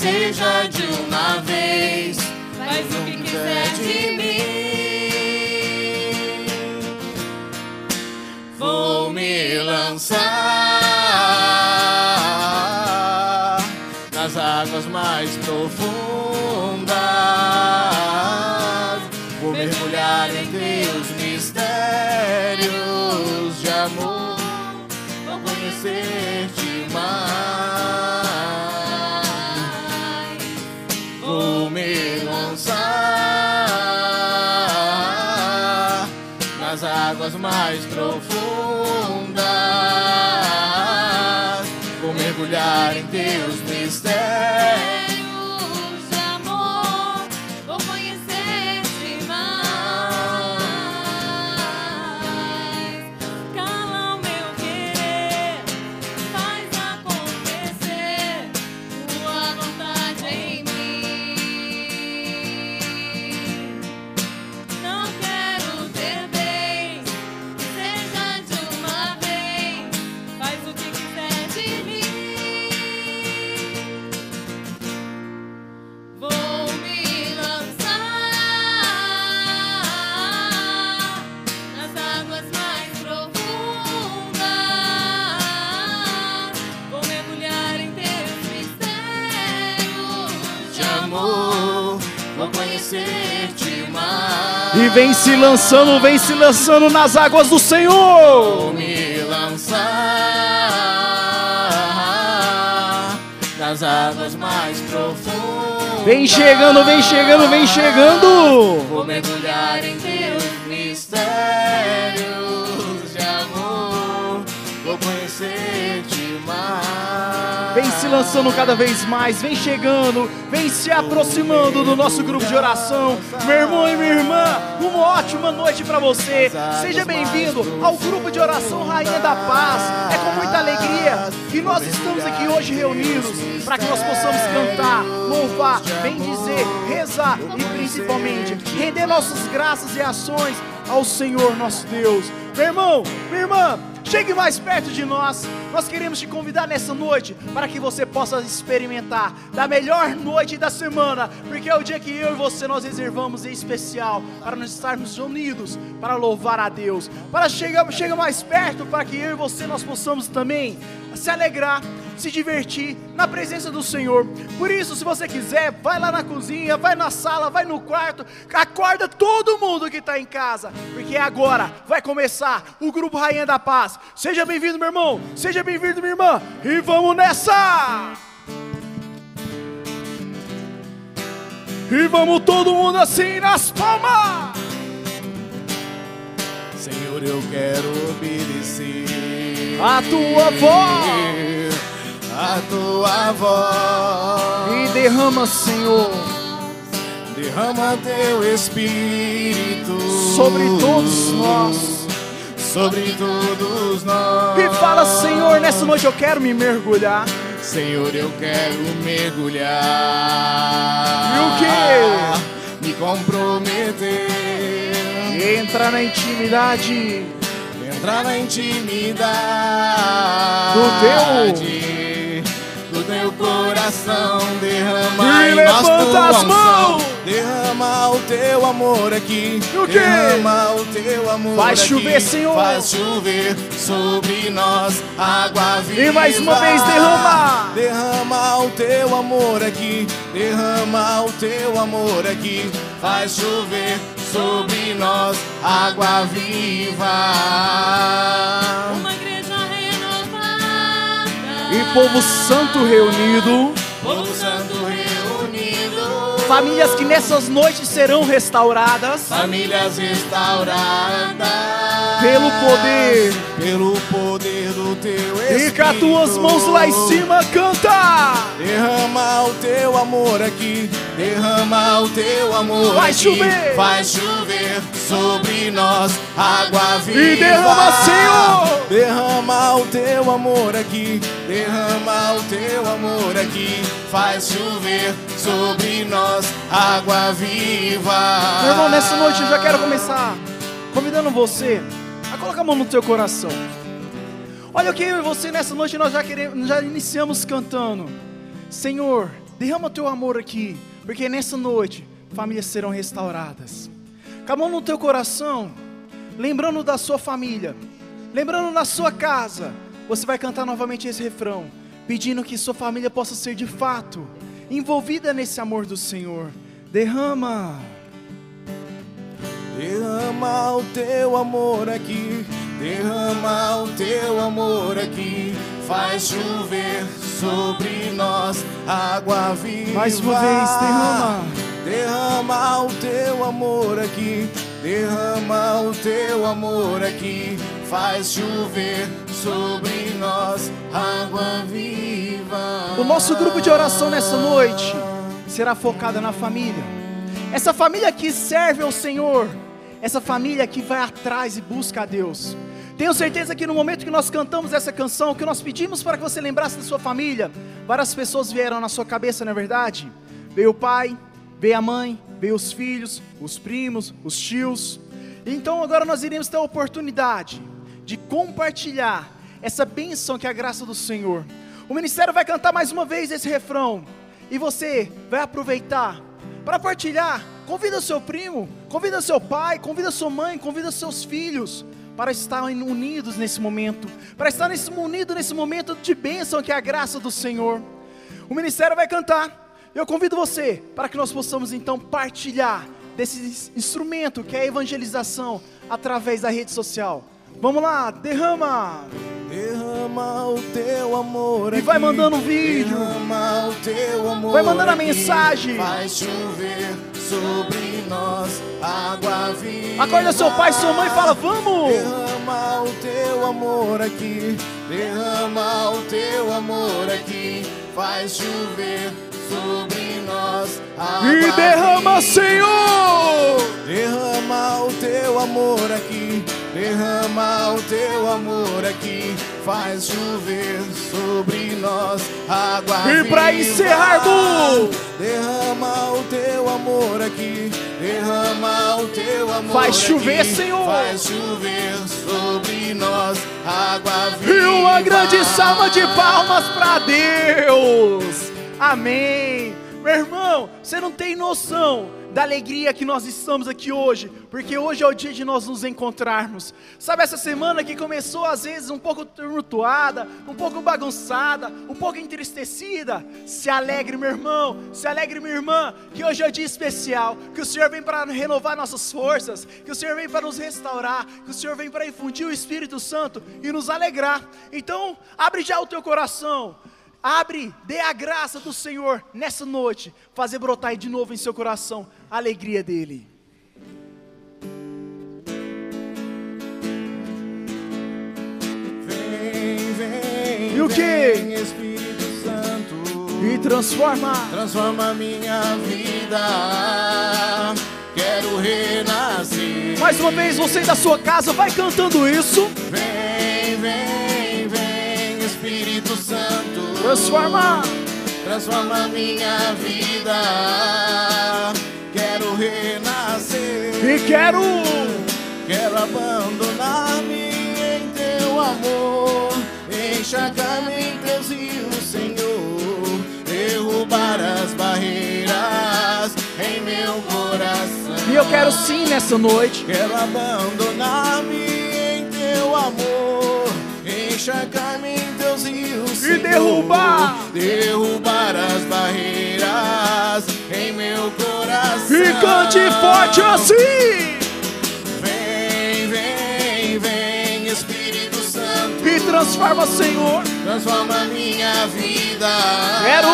seja de uma vez, faz o que quiser de mim. Vou me lançar nas águas mais profundas. Águas mais profundas. Vou mergulhar em teus mistérios. E vem se lançando, vem se lançando nas águas do Senhor. Vou me lançar nas águas mais profundas. Vem chegando, vem chegando, vem chegando. Vou mergulhar em lançando cada vez mais, vem chegando, vem se aproximando do nosso grupo de oração. Meu irmão e minha irmã, uma ótima noite para você. Seja bem-vindo ao grupo de oração Rainha da Paz. É com muita alegria que nós estamos aqui hoje reunidos para que nós possamos cantar, louvar, bendizer, rezar e principalmente render nossas graças e ações ao Senhor nosso Deus. Meu irmão, minha irmã, Chegue mais perto de nós. Nós queremos te convidar nessa noite para que você possa experimentar da melhor noite da semana, porque é o dia que eu e você nós reservamos em especial para nós estarmos unidos para louvar a Deus. Para chegar chega mais perto para que eu e você nós possamos também se alegrar, se divertir na presença do Senhor. Por isso, se você quiser, vai lá na cozinha, vai na sala, vai no quarto, acorda todo mundo que está em casa, porque agora vai começar o grupo Rainha da Paz. Seja bem-vindo, meu irmão, seja bem-vindo, minha irmã, e vamos nessa! E vamos todo mundo assim nas palmas! Senhor, eu quero obedecer A tua voz a tua voz e derrama, Senhor, derrama teu espírito sobre todos nós. sobre todos nós. E fala, Senhor, nessa noite eu quero me mergulhar. Senhor, eu quero mergulhar. E o quê? Me comprometer. Entra na intimidade Entrar na intimidade Do do teu coração. Derrama E em levanta as mãos. Derrama o teu amor aqui. O quê? Derrama o teu amor Vai aqui. chover, Senhor. Faz chover sobre nós água viva. E mais uma vez, derrama. Derrama o teu amor aqui. Derrama o teu amor aqui. Faz chover sobre nós água viva. Povo santo reunido. Povo santo reunido. Famílias que nessas noites serão restauradas Famílias restauradas pelo poder. pelo poder do teu E Espírito. com as tuas mãos lá em cima, canta! Derrama o teu amor aqui, derrama o teu amor Vai aqui. chover. Faz chover sobre nós água viva. E derrama, Senhor. Derrama o teu amor aqui, derrama o teu amor aqui. Faz chover sobre nós água viva. Meu irmão, nessa noite eu já quero começar convidando você a colocar a mão no teu coração. Olha o que eu e você nessa noite nós já queremos, já iniciamos cantando. Senhor, derrama o teu amor aqui, porque nessa noite famílias serão restauradas. Com a mão no teu coração, lembrando da sua família, lembrando da sua casa, você vai cantar novamente esse refrão, pedindo que sua família possa ser de fato envolvida nesse amor do Senhor. Derrama. Derrama o teu amor aqui, derrama o teu amor aqui, faz chover sobre nós água viva. Mais uma vez, derrama. Derrama o teu amor aqui, derrama o teu amor aqui, faz chover sobre nós água viva. O nosso grupo de oração nessa noite será focada na família. Essa família que serve ao Senhor, essa família que vai atrás e busca a Deus. Tenho certeza que no momento que nós cantamos essa canção, que nós pedimos para que você lembrasse da sua família, várias pessoas vieram na sua cabeça, não é verdade? Veio o pai, veio a mãe, veio os filhos, os primos, os tios. Então agora nós iremos ter a oportunidade de compartilhar essa bênção que é a graça do Senhor. O ministério vai cantar mais uma vez esse refrão e você vai aproveitar para partilhar. Convida seu primo, convida seu pai, convida sua mãe, convida seus filhos para estarem unidos nesse momento, para estar nesse, unido nesse momento de bênção que é a graça do Senhor. O ministério vai cantar. Eu convido você para que nós possamos então partilhar desse instrumento que é a evangelização através da rede social. Vamos lá, derrama! Derrama o teu amor E vai mandando um vídeo. Derrama o teu amor Vai mandando a mensagem. Faz chover sobre nós água viva. Acorda seu pai, sua mãe e fala: Vamos! Derrama o teu amor aqui. Derrama o teu amor aqui. Faz chover sobre nós E derrama. Senhor! Derrama o teu amor aqui, derrama o teu amor aqui, faz chover sobre nós água E pra viva. encerrarmos, derrama o teu amor aqui, derrama o teu amor Faz chover, aqui, Senhor. faz chover sobre nós água viva. E uma grande salva de palmas para Deus! Amém! Meu irmão, você não tem noção da alegria que nós estamos aqui hoje, porque hoje é o dia de nós nos encontrarmos. Sabe essa semana que começou às vezes um pouco tumultuada, um pouco bagunçada, um pouco entristecida? Se alegre, meu irmão, se alegre, minha irmã, que hoje é o dia especial, que o Senhor vem para renovar nossas forças, que o Senhor vem para nos restaurar, que o Senhor vem para infundir o Espírito Santo e nos alegrar. Então, abre já o teu coração. Abre, dê a graça do Senhor nessa noite, fazer brotar de novo em seu coração a alegria dele. Vem, vem, E o quê? vem, Espírito Santo. E transforma. Transforma minha vida. Quero renascer. Mais uma vez, você da sua casa vai cantando isso. Vem, vem, vem, Espírito Santo. Transforma. Transforma minha vida. Quero renascer. E quero. Quero abandonar-me em teu amor. Enxagar-me em teus rios, Senhor. Derrubar as barreiras em meu eu quero sim nessa noite Quero abandonar-me em teu amor, encharcar-me rios, Senhor. derrubar. derrubar as barreiras em meu coração. e cante forte assim Vem, vem, vem, Espírito Santo, e transforma, Senhor. transforma minha vida. Quero.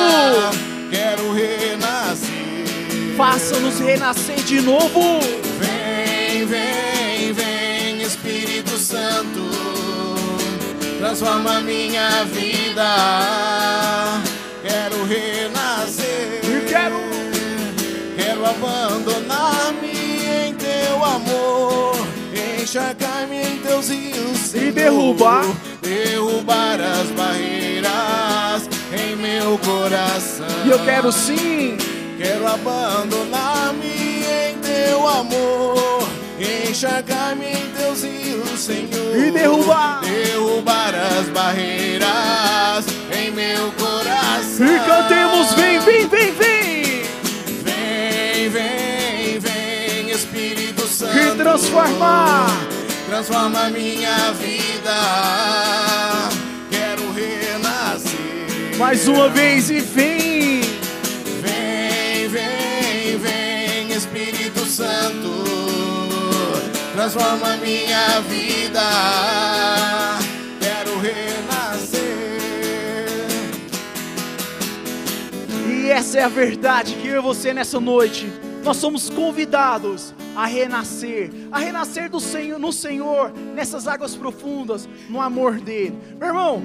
quero renascer. Faça-nos renascer de novo. Vem, vem, vem, Espírito Santo, transforma minha vida. Quero renascer. E quero Quero abandonar-me em teu amor, encharcar-me em teus rios E derrubar. derrubar as barreiras em meu coração. e eu quero sim Quero abandonar-me em teu amor, encharcar-me em teus rios, Senhor. E derrubar. derrubar as barreiras em meu coração. e cantemos vem, vem, vem, vem Vem, vem, vem, Espírito Santo. e transformar. Transforma minha vida. Quero renascer. Mais uma vez e vem. Vem, vem, vem, Espírito Santo. Transforma minha vida. Quero renascer. E essa é a verdade que eu e você nessa noite, nós somos convidados a renascer, a renascer do Senhor, no Senhor, nessas águas profundas, no amor dele. Meu irmão,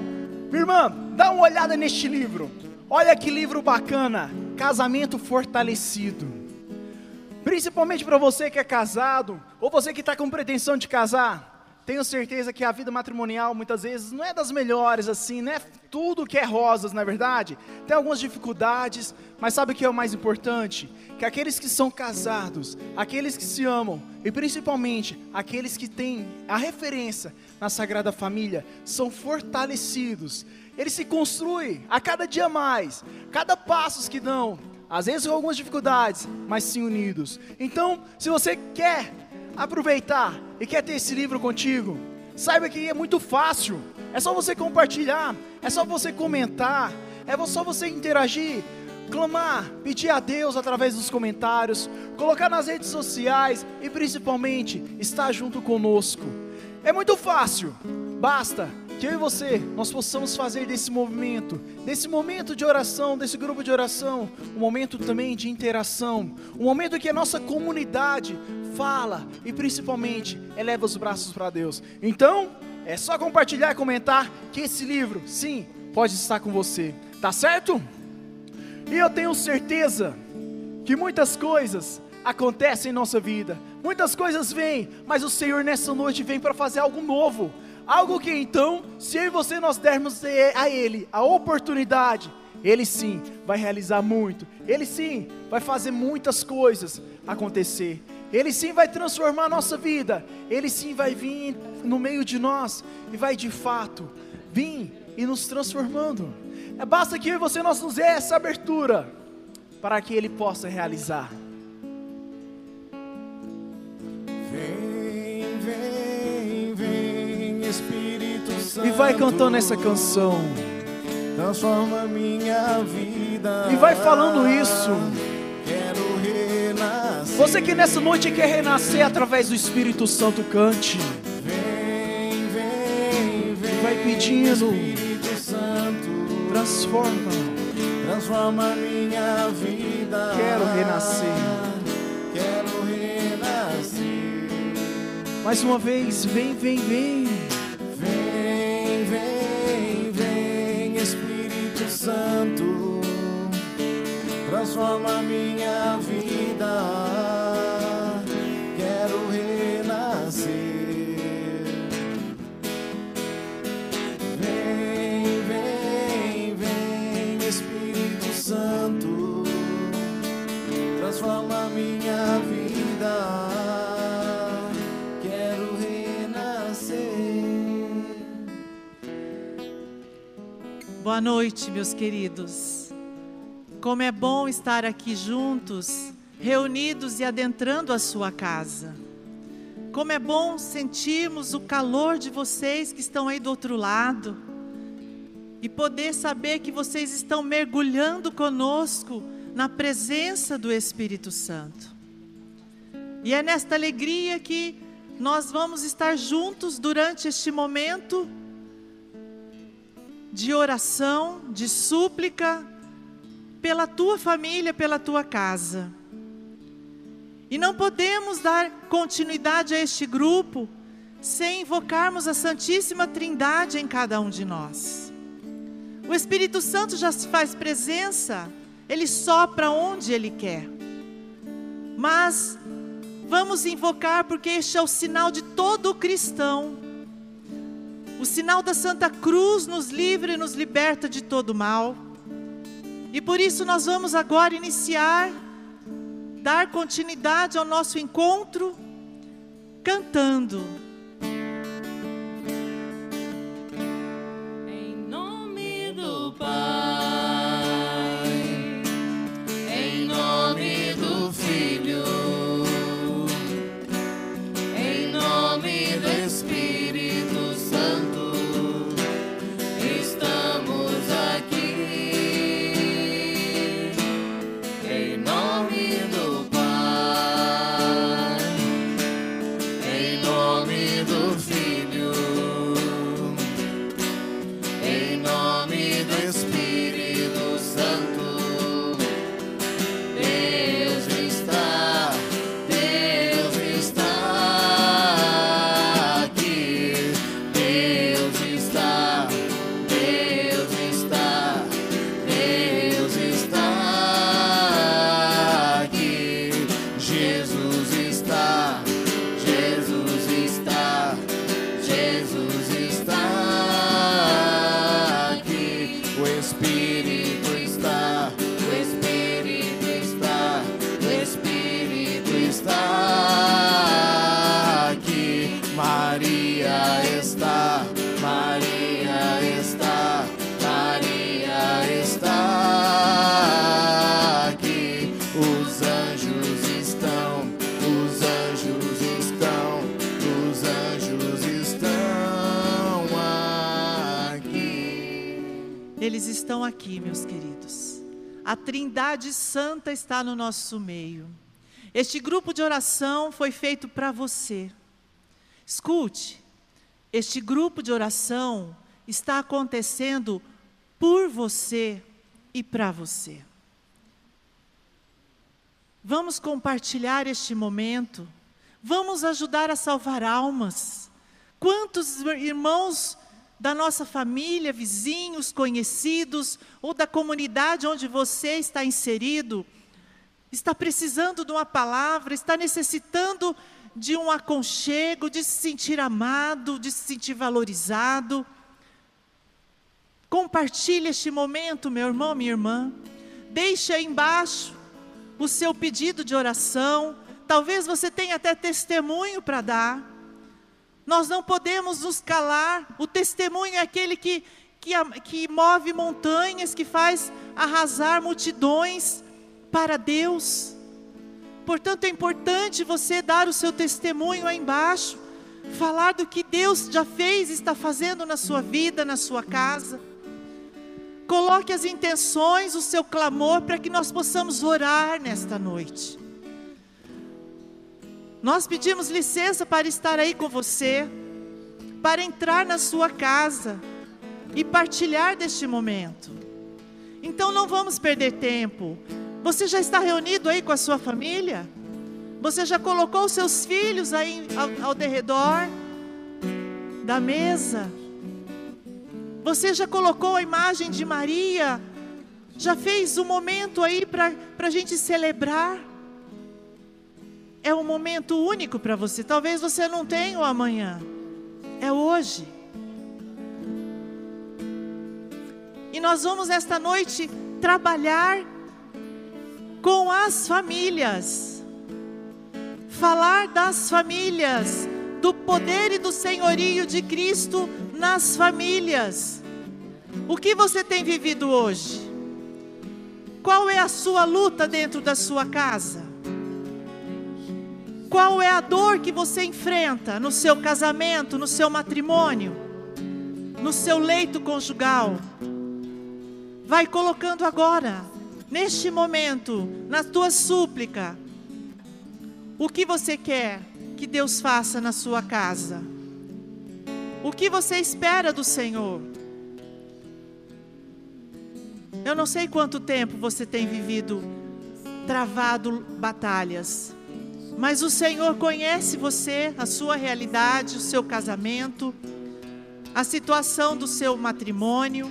minha irmã, dá uma olhada neste livro. Olha que livro bacana, Casamento Fortalecido. Principalmente para você que é casado, ou você que está com pretensão de casar, tenho certeza que a vida matrimonial muitas vezes não é das melhores assim, não é tudo que é rosas, na verdade. Tem algumas dificuldades, mas sabe o que é o mais importante? Que aqueles que são casados, aqueles que se amam, e principalmente aqueles que têm a referência na Sagrada Família, são fortalecidos. Eles se construem a cada dia mais, cada passos que dão, às vezes com algumas dificuldades, mas sim unidos. Então, se você quer aproveitar e quer ter esse livro contigo, saiba que é muito fácil. É só você compartilhar, é só você comentar, é só você interagir, clamar, pedir a Deus através dos comentários, colocar nas redes sociais e principalmente estar junto conosco. É muito fácil. Basta que eu e você nós possamos fazer desse movimento, desse momento de oração, desse grupo de oração, um momento também de interação, um momento que a nossa comunidade fala e principalmente eleva os braços para Deus. Então, é só compartilhar e comentar que esse livro, sim, pode estar com você. Tá certo? E eu tenho certeza que muitas coisas acontecem em nossa vida. Muitas coisas vêm, mas o Senhor nessa noite vem para fazer algo novo. Algo que então, se eu e você nós dermos a Ele a oportunidade, Ele sim vai realizar muito. Ele sim vai fazer muitas coisas acontecer. Ele sim vai transformar a nossa vida. Ele sim vai vir no meio de nós e vai de fato vir e nos transformando. É basta que eu e você nós nos dê essa abertura para que Ele possa realizar. Vem, vem. E vai cantando essa canção. Transforma minha vida. E vai falando isso. Quero renascer. Você que nessa noite quer renascer através do Espírito Santo, cante. Vem, vem, vem. Vai pedindo. Espírito Santo. Transforma. Transforma minha vida. Quero renascer. Quero renascer. Mais uma vez, vem, vem, vem. Vem, Santo, transforma minha vida. Boa noite, meus queridos. Como é bom estar aqui juntos reunidos e adentrando a sua casa. Como é bom sentirmos o calor de vocês que estão aí do outro lado e poder saber que vocês estão mergulhando conosco na presença do Espírito Santo. E é nesta alegria que nós vamos estar juntos durante este momento de oração, de súplica pela tua família, pela tua casa. E não podemos dar continuidade a este grupo sem invocarmos a Santíssima Trindade em cada um de nós. O Espírito Santo já se faz presença, ele sopra onde ele quer. Mas vamos invocar porque este é o sinal de todo cristão. O sinal da Santa Cruz nos livra e nos liberta de todo mal. E por isso nós vamos agora iniciar dar continuidade ao nosso encontro cantando. Santa está no nosso meio. Este grupo de oração foi feito para você. Escute, este grupo de oração está acontecendo por você e para você. Vamos compartilhar este momento. Vamos ajudar a salvar almas. Quantos irmãos da nossa família, vizinhos, conhecidos, ou da comunidade onde você está inserido, está precisando de uma palavra, está necessitando de um aconchego, de se sentir amado, de se sentir valorizado. Compartilhe este momento, meu irmão, minha irmã. Deixe aí embaixo o seu pedido de oração. Talvez você tenha até testemunho para dar. Nós não podemos nos calar. O testemunho é aquele que, que, que move montanhas, que faz arrasar multidões para Deus. Portanto, é importante você dar o seu testemunho aí embaixo, falar do que Deus já fez e está fazendo na sua vida, na sua casa. Coloque as intenções, o seu clamor, para que nós possamos orar nesta noite. Nós pedimos licença para estar aí com você, para entrar na sua casa e partilhar deste momento. Então não vamos perder tempo. Você já está reunido aí com a sua família? Você já colocou os seus filhos aí ao, ao derredor da mesa? Você já colocou a imagem de Maria? Já fez um momento aí para a gente celebrar? É um momento único para você. Talvez você não tenha o amanhã. É hoje. E nós vamos esta noite trabalhar com as famílias. Falar das famílias, do poder e do senhorio de Cristo nas famílias. O que você tem vivido hoje? Qual é a sua luta dentro da sua casa? Qual é a dor que você enfrenta no seu casamento, no seu matrimônio, no seu leito conjugal? Vai colocando agora, neste momento, na tua súplica, o que você quer que Deus faça na sua casa? O que você espera do Senhor? Eu não sei quanto tempo você tem vivido travado batalhas, mas o Senhor conhece você, a sua realidade, o seu casamento, a situação do seu matrimônio,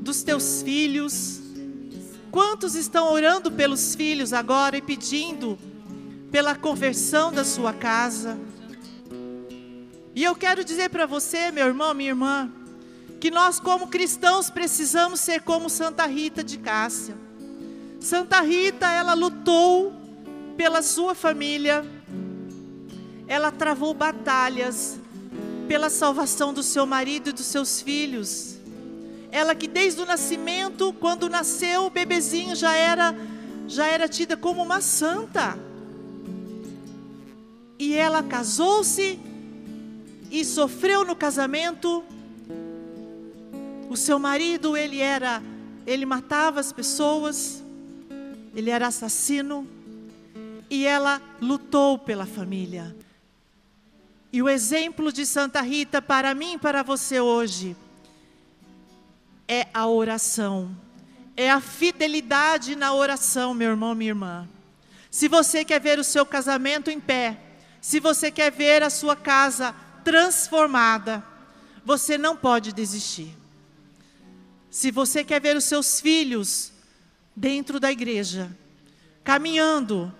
dos teus filhos. Quantos estão orando pelos filhos agora e pedindo pela conversão da sua casa? E eu quero dizer para você, meu irmão, minha irmã, que nós, como cristãos, precisamos ser como Santa Rita de Cássia. Santa Rita, ela lutou pela sua família, ela travou batalhas pela salvação do seu marido e dos seus filhos. Ela que desde o nascimento, quando nasceu o bebezinho, já era já era tida como uma santa. E ela casou-se e sofreu no casamento o seu marido, ele era, ele matava as pessoas, ele era assassino, e ela lutou pela família. E o exemplo de Santa Rita para mim e para você hoje é a oração. É a fidelidade na oração, meu irmão, minha irmã. Se você quer ver o seu casamento em pé, se você quer ver a sua casa transformada, você não pode desistir. Se você quer ver os seus filhos dentro da igreja, caminhando,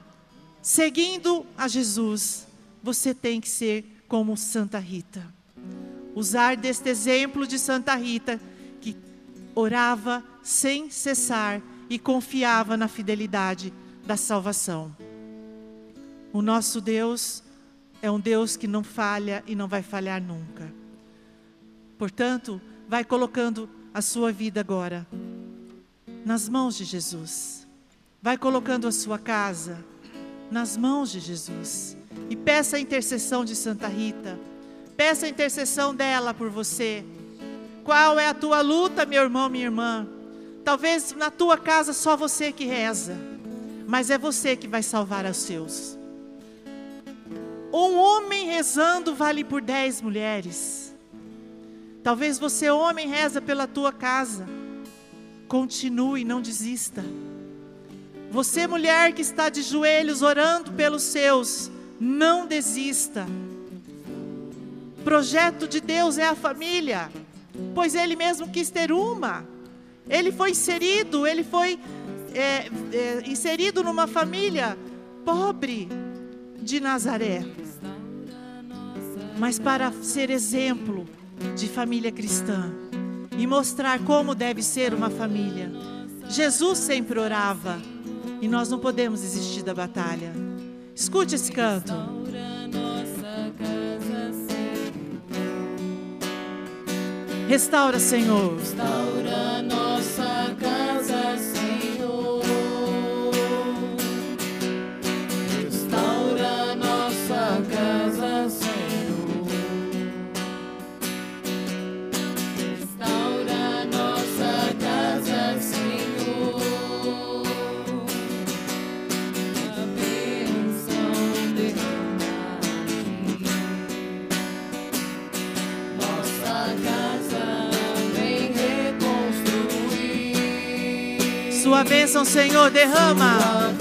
seguindo a Jesus, você tem que ser como Santa Rita. Usar deste exemplo de Santa Rita, que orava sem cessar e confiava na fidelidade da salvação. O nosso Deus é um Deus que não falha e não vai falhar nunca. Portanto, vai colocando a sua vida agora nas mãos de Jesus. Vai colocando a sua casa nas mãos de Jesus. E peça a intercessão de Santa Rita. Peça a intercessão dela por você. Qual é a tua luta, meu irmão, minha irmã? Talvez na tua casa só você que reza, mas é você que vai salvar os seus. Um homem rezando vale por dez mulheres. Talvez você, homem, reza pela tua casa. Continue, não desista. Você, mulher que está de joelhos orando pelos seus, não desista. Projeto de Deus é a família, pois Ele mesmo quis ter uma. Ele foi inserido, ele foi é, é, inserido numa família pobre de Nazaré. Mas para ser exemplo, de família cristã e mostrar como deve ser uma família. Jesus sempre orava e nós não podemos desistir da batalha. Escute esse canto. Restaura, Senhor. Restaura nossa casa, Sua bênção, Senhor, derrama.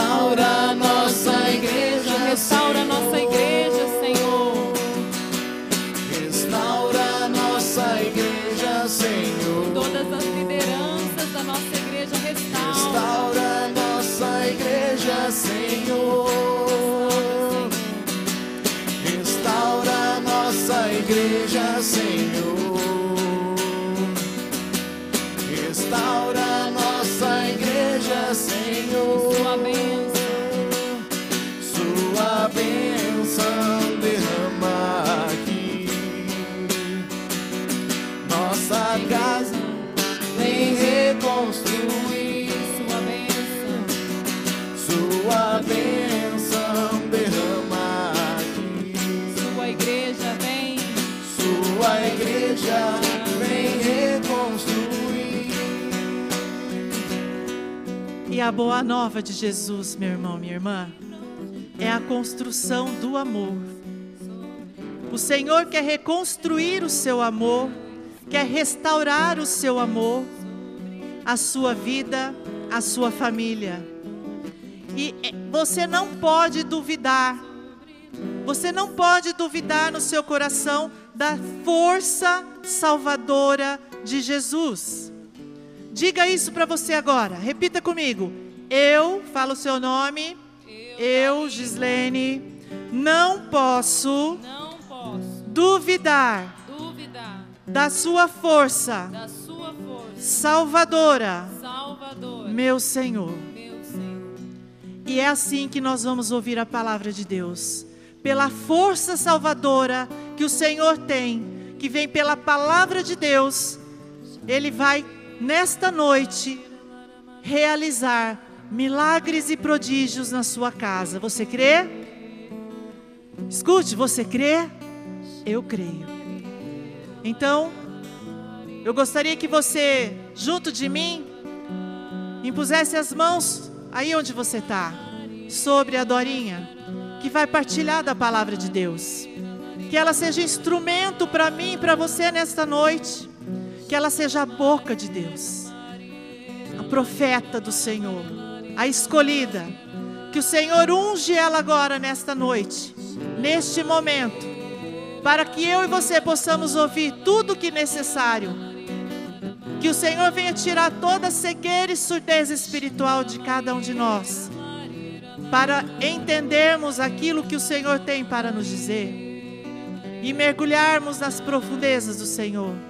Restaura nossa igreja, Restaura nossa igreja, A boa nova de Jesus, meu irmão, minha irmã, é a construção do amor. O Senhor quer reconstruir o seu amor, quer restaurar o seu amor, a sua vida, a sua família. E eh, você não pode duvidar, você não pode duvidar no seu coração da força salvadora de Jesus. Diga isso para você agora. Repita comigo. Eu, fala o seu nome. Eu, Gislene, não posso Não posso duvidar duvidar da sua força da sua força salvadora, salvadora, meu Senhor. meu Senhor. E é assim que nós vamos ouvir a palavra de Deus. Pela força salvadora que o Senhor tem, que vem pela palavra de Deus, Ele vai, nesta noite, realizar milagres e prodígios na sua casa. Você crê? Escute, você crê? Eu creio. Então, eu gostaria que você, junto de mim, impusesse as mãos aí onde você está, sobre a Dorinha, que vai partilhar da palavra de Deus. Que ela seja instrumento para mim e para você nesta noite. Que ela seja a boca de Deus, a profeta do Senhor, a escolhida. Que o Senhor unge ela agora nesta noite, neste momento, para que eu e você possamos ouvir tudo o que necessário que o Senhor venha tirar toda cegueira e surdez espiritual de cada um de nós, para entendermos aquilo que o Senhor tem para nos dizer e mergulharmos nas profundezas do Senhor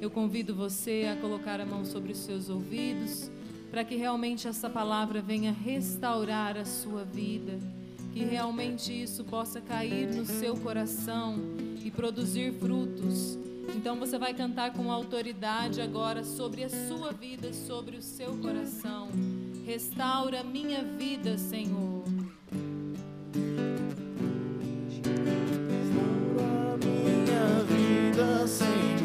Eu convido você a colocar a mão sobre os seus ouvidos, para que realmente essa palavra venha restaurar a sua vida, que realmente isso possa cair no seu coração e produzir frutos. Então você vai cantar com autoridade agora sobre a sua vida, sobre o seu coração. Restaura minha vida, Senhor. Restaura minha vida, Senhor.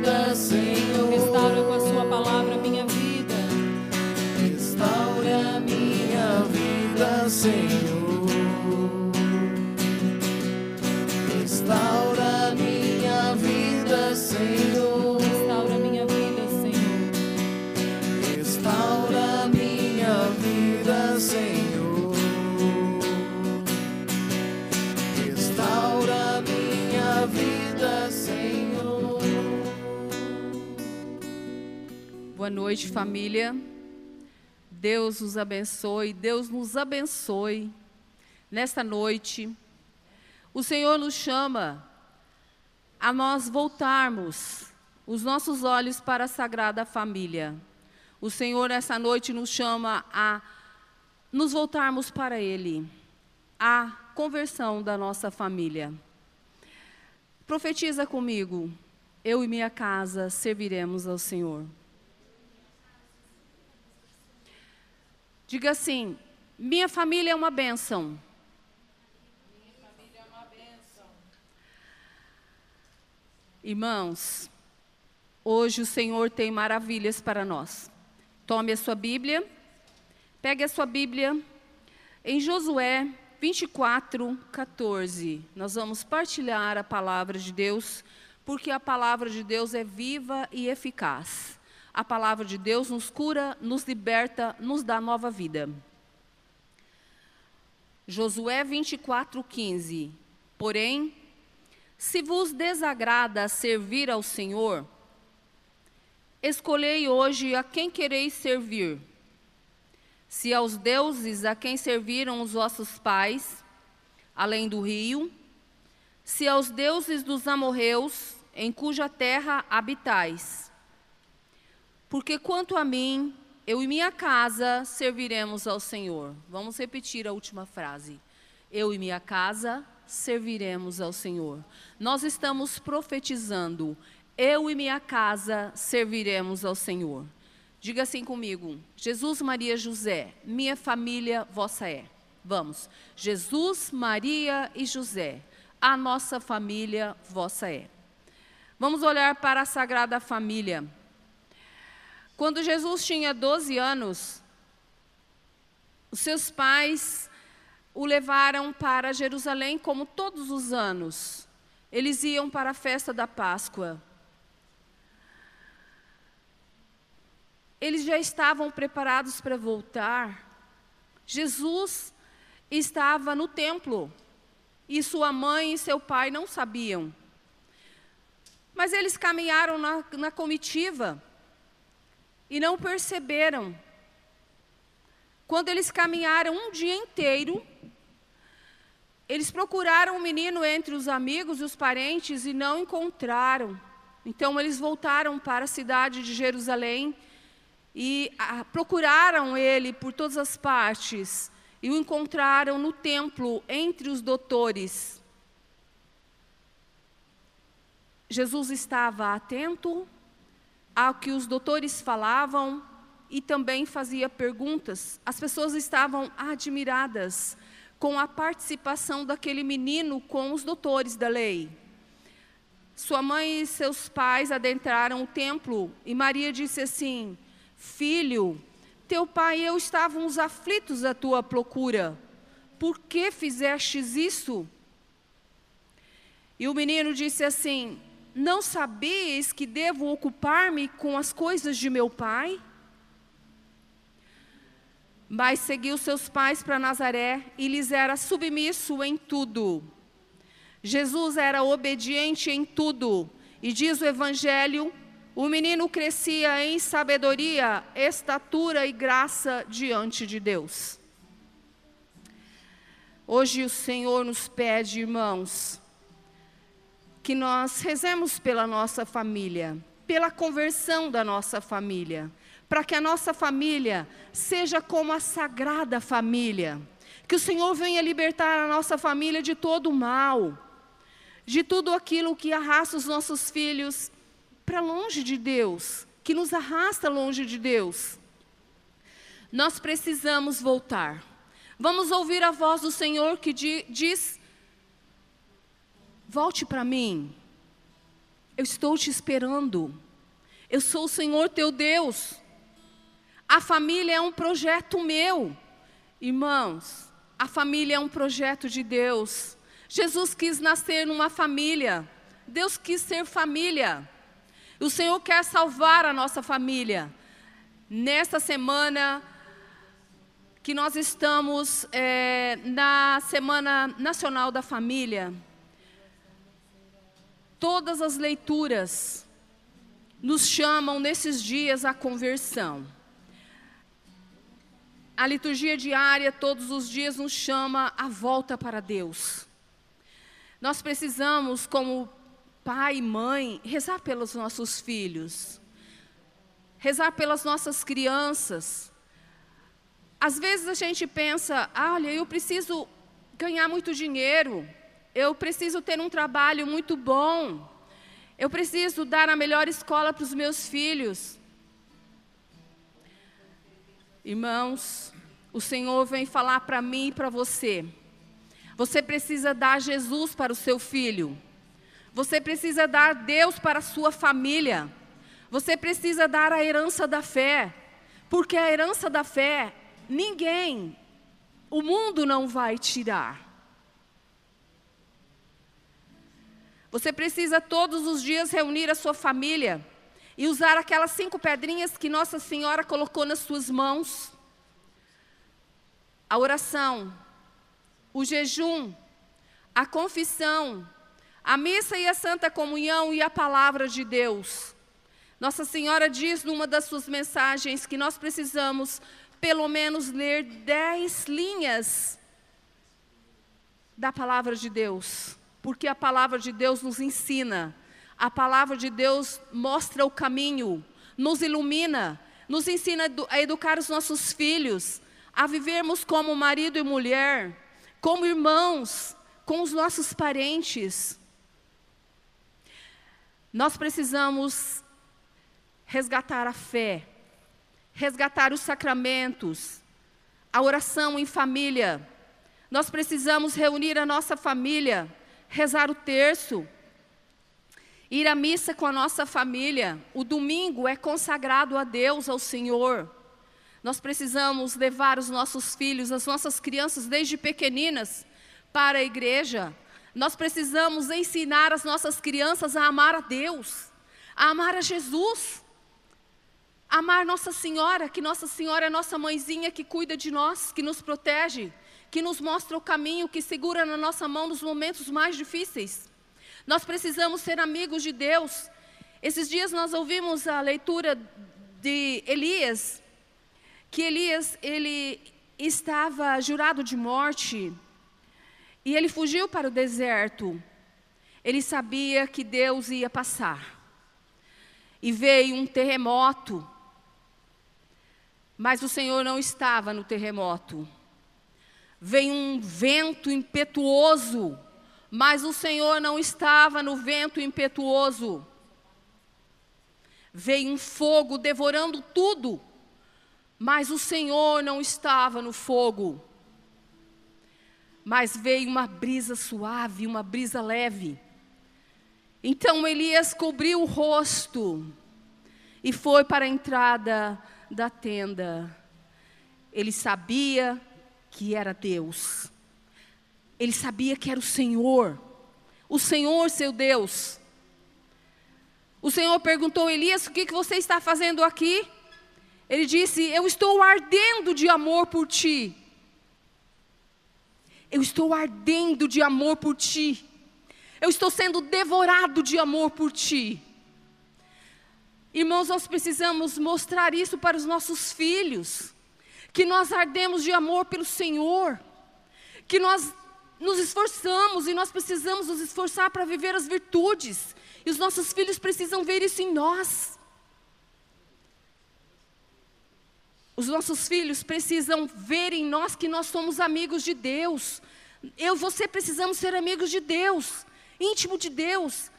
vida, Senhor. Restaura com a sua palavra minha vida. Restaura minha vida, Senhor. Restaura minha vida, Senhor. Noite, família. Deus os abençoe, Deus nos abençoe nesta noite. O Senhor nos chama a nós voltarmos os nossos olhos para a Sagrada Família. O Senhor, nessa noite, nos chama a nos voltarmos para Ele, a conversão da nossa família. Profetiza comigo, eu e minha casa serviremos ao Senhor. Diga assim: minha família é uma bênção. Irmãos, hoje o Senhor tem maravilhas para nós. Tome a sua Bíblia, pegue a sua Bíblia, em Josué 24, 14. Nós vamos partilhar a palavra de Deus, porque a palavra de Deus é viva e eficaz. A palavra de Deus nos cura, nos liberta, nos dá nova vida. Josué 24, 15. Porém, se vos desagrada servir ao Senhor, escolhei hoje a quem quereis servir. Se aos deuses a quem serviram os vossos pais, além do rio, se aos deuses dos amorreus, em cuja terra habitais. Porque quanto a mim, eu e minha casa serviremos ao Senhor. Vamos repetir a última frase. Eu e minha casa serviremos ao Senhor. Nós estamos profetizando, eu e minha casa serviremos ao Senhor. Diga assim comigo: Jesus, Maria, José, minha família vossa é. Vamos. Jesus, Maria e José, a nossa família vossa é. Vamos olhar para a Sagrada Família. Quando Jesus tinha 12 anos, os seus pais o levaram para Jerusalém, como todos os anos. Eles iam para a festa da Páscoa. Eles já estavam preparados para voltar. Jesus estava no templo e sua mãe e seu pai não sabiam. Mas eles caminharam na, na comitiva e não perceberam. Quando eles caminharam um dia inteiro, eles procuraram o menino entre os amigos e os parentes e não encontraram. Então eles voltaram para a cidade de Jerusalém e ah, procuraram ele por todas as partes e o encontraram no templo entre os doutores. Jesus estava atento ao que os doutores falavam e também fazia perguntas. As pessoas estavam admiradas com a participação daquele menino com os doutores da lei. Sua mãe e seus pais adentraram o templo e Maria disse assim: Filho, teu pai e eu estávamos aflitos à tua procura. Por que fizestes isso? E o menino disse assim: Não sabeis que devo ocupar-me com as coisas de meu pai? mas seguiu seus pais para Nazaré e lhes era submisso em tudo. Jesus era obediente em tudo, e diz o Evangelho: o menino crescia em sabedoria, estatura e graça diante de Deus. Hoje o Senhor nos pede, irmãos, que nós rezemos pela nossa família, pela conversão da nossa família para que a nossa família seja como a sagrada família. Que o Senhor venha libertar a nossa família de todo o mal, de tudo aquilo que arrasta os nossos filhos para longe de Deus, que nos arrasta longe de Deus. Nós precisamos voltar. Vamos ouvir a voz do Senhor que diz: Volte para mim, eu estou te esperando. Eu sou o Senhor teu Deus. A família é um projeto meu. Irmãos, a família é um projeto de Deus. Jesus quis nascer numa família Deus quis ser família. O Senhor quer salvar a nossa família. Nesta semana que nós estamos é, na Semana Nacional da Família, todas as leituras nos chamam nesses dias à conversão. A liturgia diária, todos os dias, nos chama à volta para Deus. Nós precisamos, como pai e mãe, rezar pelos nossos filhos, rezar pelas nossas crianças. Às vezes a gente pensa, olha, eu preciso ganhar muito dinheiro, eu preciso ter um trabalho muito bom, eu preciso dar a melhor escola para os meus filhos. Irmãos, o Senhor vem falar para mim e para você. Você precisa dar Jesus para o seu filho. Você precisa dar Deus para a sua família. Você precisa dar a herança da fé. Porque a herança da fé, ninguém, o mundo não vai tirar. Você precisa todos os dias reunir a sua família e usar aquelas cinco pedrinhas que Nossa Senhora colocou nas suas mãos: a oração, o jejum, a confissão, a missa e a santa comunhão e a palavra de Deus. Nossa Senhora diz numa das suas mensagens que nós precisamos, pelo menos, ler dez linhas da palavra de Deus, porque a palavra de Deus nos ensina a palavra de Deus mostra o caminho, nos ilumina, nos ensina a educar os nossos filhos, a vivermos como marido e mulher, como irmãos, com os nossos parentes. Nós precisamos resgatar a fé, resgatar os sacramentos, a oração em família. Nós precisamos reunir a nossa família, rezar o terço, ir à missa com a nossa família. O domingo é consagrado a Deus, ao Senhor. Nós precisamos levar os nossos filhos, as nossas crianças, desde pequeninas, para a igreja. Nós precisamos ensinar as nossas crianças a amar a Deus, a amar a Jesus, a amar Nossa Senhora, que Nossa Senhora é nossa mãezinha que cuida de nós, que nos protege, que nos mostra o caminho, que segura na nossa mão nos momentos mais difíceis. Nós precisamos ser amigos de Deus. Esses dias nós ouvimos a leitura de Elias, que Elias ele estava jurado de morte e ele fugiu para o deserto. Ele sabia que Deus ia passar. E veio um terremoto. Mas o Senhor não estava no terremoto. Veio um vento impetuoso mas o Senhor não estava no vento impetuoso. Veio um fogo devorando tudo, mas o Senhor não estava no fogo. Mas veio uma brisa suave, uma brisa leve. Então Elias cobriu o rosto e foi para a entrada da tenda. Ele sabia que era Deus. Ele sabia que era o Senhor, o Senhor seu Deus. O Senhor perguntou Elias: O que, que você está fazendo aqui? Ele disse: Eu estou ardendo de amor por ti. Eu estou ardendo de amor por ti. Eu estou sendo devorado de amor por ti. Irmãos, nós precisamos mostrar isso para os nossos filhos. Que nós ardemos de amor pelo Senhor. Que nós nos esforçamos e nós precisamos nos esforçar para viver as virtudes. E os nossos filhos precisam ver isso em nós. Os nossos filhos precisam ver em nós que nós somos amigos de Deus. Eu e você precisamos ser amigos de Deus, íntimo de Deus.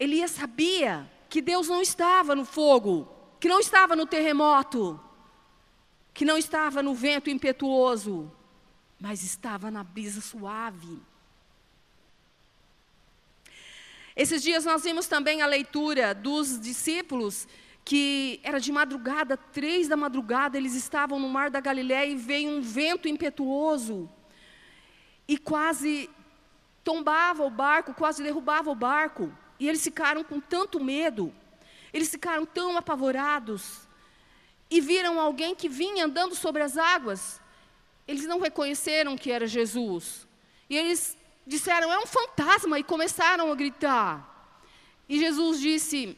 Elias sabia que Deus não estava no fogo, que não estava no terremoto, que não estava no vento impetuoso mas estava na brisa suave. Esses dias nós vimos também a leitura dos discípulos, que era de madrugada, três da madrugada, eles estavam no mar da Galiléia e veio um vento impetuoso e quase tombava o barco, quase derrubava o barco. E eles ficaram com tanto medo, eles ficaram tão apavorados, e viram alguém que vinha andando sobre as águas. Eles não reconheceram que era Jesus. E eles disseram: é um fantasma, e começaram a gritar. E Jesus disse: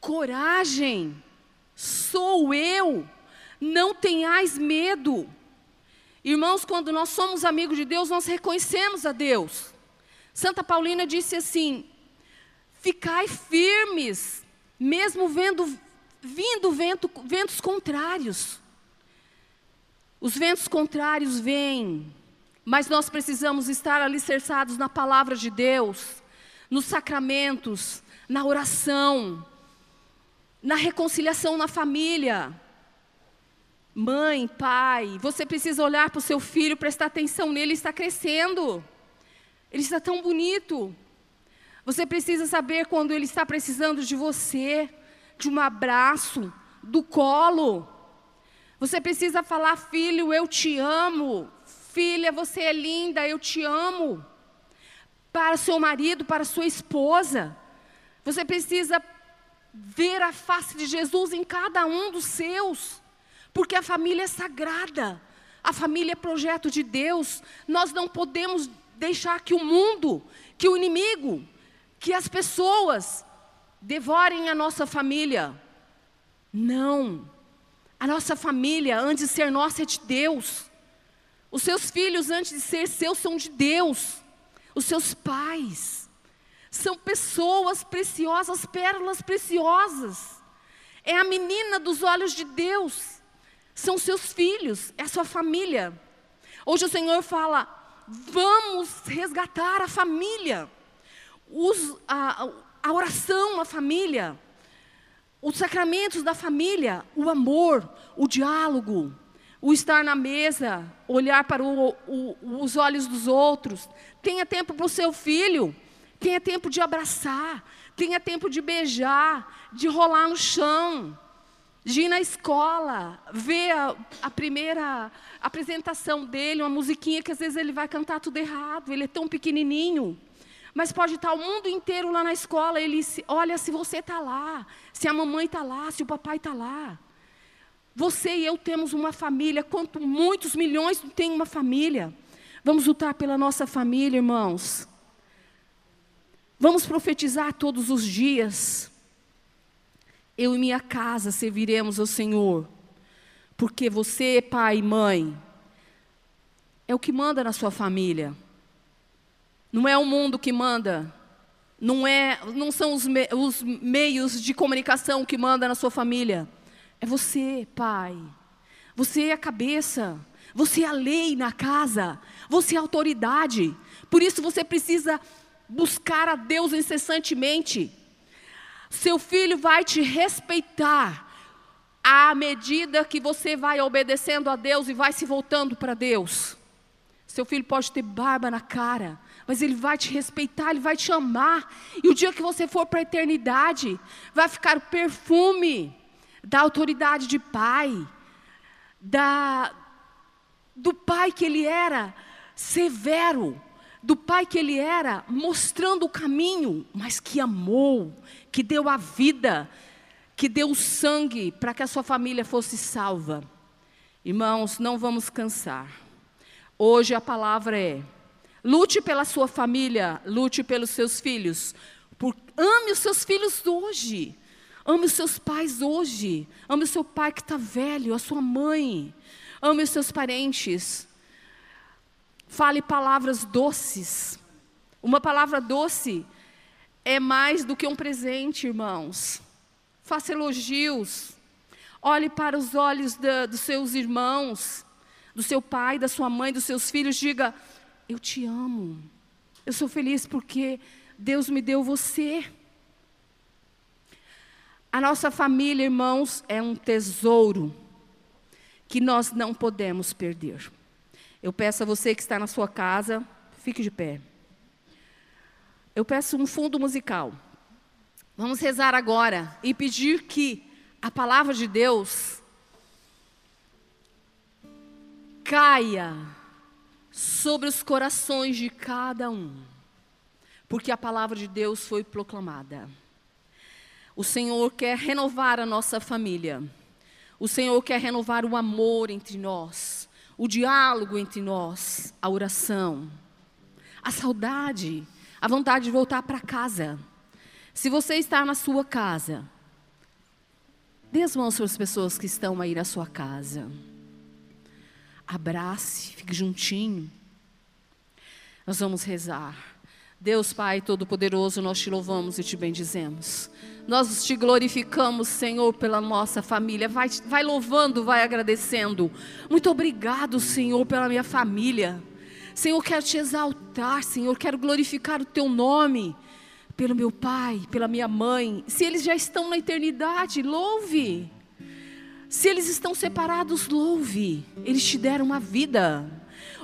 coragem, sou eu, não tenhais medo. Irmãos, quando nós somos amigos de Deus, nós reconhecemos a Deus. Santa Paulina disse assim: ficai firmes, mesmo vendo, vindo vento, ventos contrários. Os ventos contrários vêm, mas nós precisamos estar alicerçados na palavra de Deus, nos sacramentos, na oração, na reconciliação na família. Mãe, pai, você precisa olhar para o seu filho, prestar atenção nele, ele está crescendo. Ele está tão bonito. Você precisa saber quando ele está precisando de você, de um abraço, do colo. Você precisa falar, filho, eu te amo. Filha, você é linda, eu te amo. Para seu marido, para sua esposa. Você precisa ver a face de Jesus em cada um dos seus, porque a família é sagrada, a família é projeto de Deus. Nós não podemos deixar que o mundo, que o inimigo, que as pessoas devorem a nossa família. Não. A nossa família, antes de ser nossa, é de Deus. Os seus filhos, antes de ser seus, são de Deus. Os seus pais são pessoas preciosas, pérolas preciosas. É a menina dos olhos de Deus. São seus filhos, é a sua família. Hoje o Senhor fala: vamos resgatar a família. Os, a, a oração, a família. Os sacramentos da família, o amor, o diálogo, o estar na mesa, olhar para o, o, os olhos dos outros. Tenha tempo para o seu filho. Tenha tempo de abraçar, tenha tempo de beijar, de rolar no chão, de ir na escola, ver a, a, primeira apresentação dele, uma musiquinha que às vezes ele vai cantar tudo errado, ele é tão pequenininho. Mas pode estar o mundo inteiro lá na escola, ele se, olha se você está lá, se a mamãe está lá, se o papai está lá. Você e eu temos uma família, quanto muitos milhões têm uma família. Vamos lutar pela nossa família, irmãos. Vamos profetizar todos os dias. Eu e minha casa serviremos ao Senhor. Porque você, pai e mãe, é o que manda na sua família. Não é o mundo que manda. Não, é, não são os, me, os meios de comunicação que manda na sua família. É você, pai. Você é a cabeça. Você é a lei na casa. Você é a autoridade. Por isso você precisa buscar a Deus incessantemente. Seu filho vai te respeitar à medida que você vai obedecendo a Deus e vai se voltando para Deus. Seu filho pode ter barba na cara, mas ele vai te respeitar, ele vai te amar. E o dia que você for para a eternidade, vai ficar o perfume da autoridade de pai, da do pai que ele era, severo, do pai que ele era, mostrando o caminho, mas que amou, que deu a vida, que deu o sangue para que a sua família fosse salva. Irmãos, não vamos cansar. Hoje a palavra é: lute pela sua família, lute pelos seus filhos. Por, ame os seus filhos hoje. Ame os seus pais hoje. Ame o seu pai que está velho, a sua mãe. Ame os seus parentes. Fale palavras doces. Uma palavra doce é mais do que um presente, irmãos. Faça elogios. Olhe para os olhos da, dos seus irmãos, do seu pai, da sua mãe, dos seus filhos. Diga: Eu te amo. Eu sou feliz porque Deus me deu você. A nossa família, irmãos, é um tesouro que nós não podemos perder. Eu peço a você que está na sua casa, fique de pé. Eu peço um fundo musical. Vamos rezar agora e pedir que a palavra de Deus caia sobre os corações de cada um. porque a palavra de Deus foi proclamada. O Senhor quer renovar a nossa família. O Senhor quer renovar o amor entre nós, o diálogo entre nós, a oração, a saudade, a vontade de voltar para casa. Se você está na sua casa, dê as mãos para as pessoas que estão aí na sua casa. Abrace, fique juntinho. Nós vamos rezar. Deus Pai Todo-Poderoso, nós te louvamos e te bendizemos. Nós te glorificamos, Senhor, pela nossa família. Vai, vai louvando, vai agradecendo. Muito obrigado, Senhor, pela minha família. Senhor, quero te exaltar, Senhor, quero glorificar o teu nome. Pelo meu pai, pela minha mãe. Se eles já estão na eternidade, louve. Se eles estão separados, louve. Eles te deram uma vida.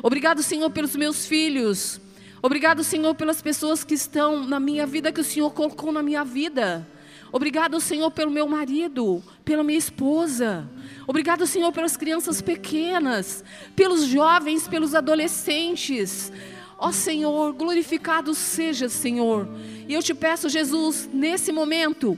Obrigado, Senhor, pelos meus filhos. Obrigado, Senhor, pelas pessoas que estão na minha vida, que o Senhor colocou na minha vida. Obrigado, Senhor, pelo meu marido, pela minha esposa. Obrigado, Senhor, pelas crianças pequenas, pelos jovens, pelos adolescentes. Ó Senhor, glorificado seja, Senhor. E eu te peço, Jesus, nesse momento,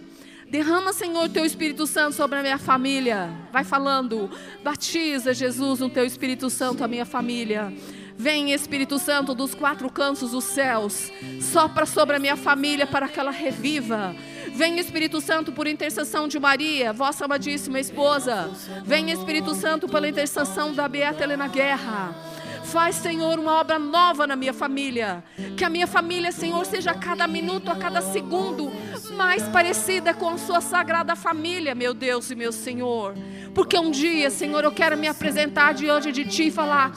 derrama, Senhor, teu Espírito Santo sobre a minha família. Vai falando, batiza, Jesus, no teu Espírito Santo a minha família. Vem, Espírito Santo, dos quatro cantos dos céus, sopra sobre a minha família para que ela reviva. Vem Espírito Santo por intercessão de Maria, vossa amadíssima esposa. Vem Espírito Santo pela intercessão da Beata Helena Guerra. Faz, Senhor, uma obra nova na minha família. Que a minha família, Senhor, seja a cada minuto, a cada segundo, mais parecida com a sua sagrada família, meu Deus e meu Senhor. Porque um dia, Senhor, eu quero me apresentar diante de Ti e falar: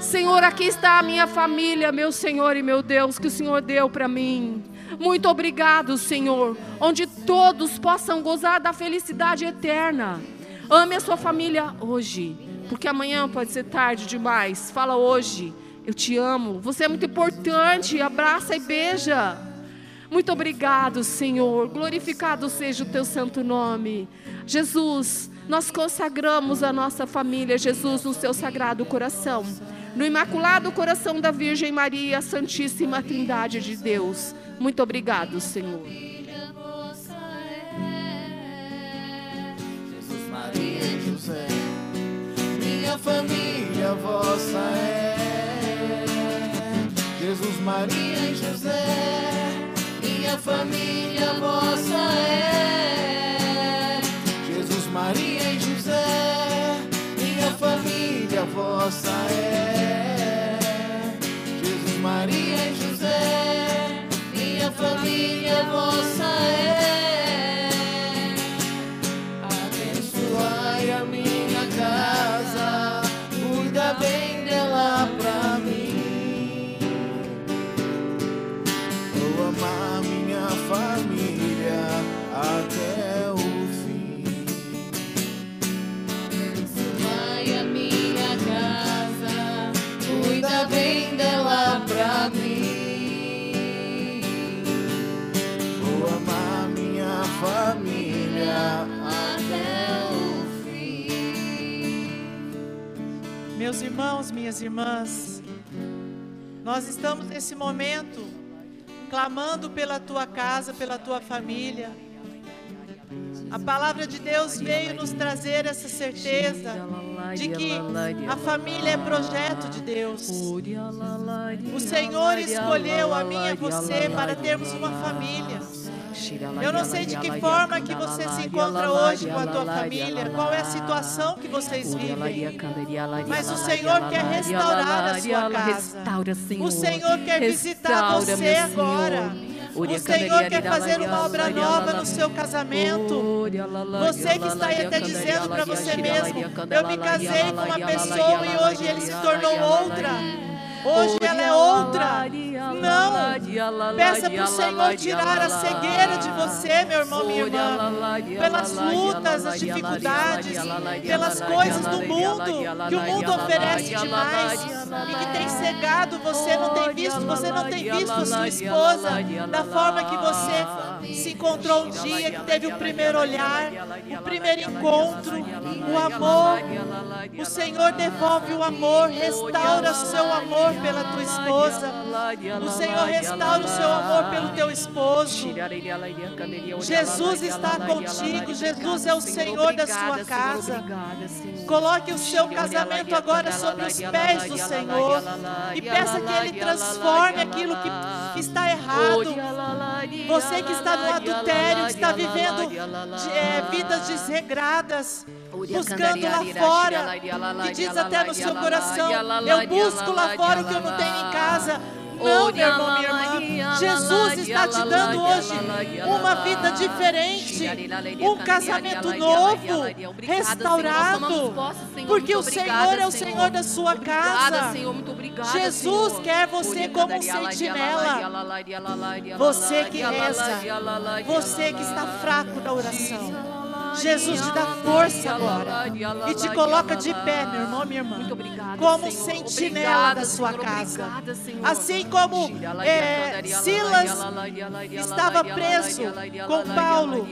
Senhor, aqui está a minha família, meu Senhor e meu Deus, que o Senhor deu para mim. Muito obrigado, Senhor, onde todos possam gozar da felicidade eterna. Ame a sua família hoje, porque amanhã pode ser tarde demais. Fala hoje, eu te amo. Você é muito importante. Abraça e beija. Muito obrigado, Senhor. Glorificado seja o teu santo nome. Jesus, nós consagramos a nossa família, Jesus, no seu sagrado coração. No imaculado coração da Virgem Maria, Santíssima Trindade de Deus. Muito obrigado, Senhor. Maria e José, minha família vossa é. Jesus, Maria e José, minha família vossa é. Jesus, Maria e José, minha família vossa é. Jesus, Maria e José, minha família vossa Meus irmãos, minhas irmãs, nós estamos nesse momento clamando pela tua casa, pela tua família. A palavra de Deus veio nos trazer essa certeza de que a família é projeto de Deus. O Senhor escolheu a mim e a você para termos uma família. Eu não sei de que forma que você se encontra hoje com a tua família, qual é a situação que vocês vivem. Mas o Senhor quer restaurar a sua casa. O Senhor quer visitar você agora. O Senhor quer fazer uma obra nova no seu casamento. Você que está aí até dizendo para você mesmo: Eu me casei com uma pessoa e hoje ele se tornou outra. Hoje ela é outra. Não. Peça para o Senhor tirar a cegueira de você, meu irmão, minha irmã. Pelas lutas, as dificuldades, pelas coisas do mundo que o mundo oferece demais e que tem cegado você, não tem visto, você não tem visto a sua esposa da forma que você se encontrou um dia, que teve o primeiro olhar, o primeiro encontro, o amor. O Senhor devolve o amor, restaura o seu amor pela tua esposa. O Senhor restaura o seu amor pelo teu esposo. Jesus está contigo. Jesus é o Senhor da sua casa. Coloque o seu casamento agora sobre os pés do Senhor e peça que Ele transforme aquilo que, está errado. Você que está no adultério, que está vivendo é, vidas desregradas, buscando lá fora, e diz até no seu coração: Eu busco lá fora o que eu não tenho em casa. Não, meu irmão, minha irmã. Jesus está te dando hoje uma vida diferente, um casamento novo, restaurado, porque o Senhor é o Senhor da sua casa. Jesus quer você como um sentinela. Você que reza, você que está fraco na oração. Jesus te dá força agora e te coloca de pé, meu irmão, minha irmã, como sentinela da sua casa. Assim como é, Silas estava preso com Paulo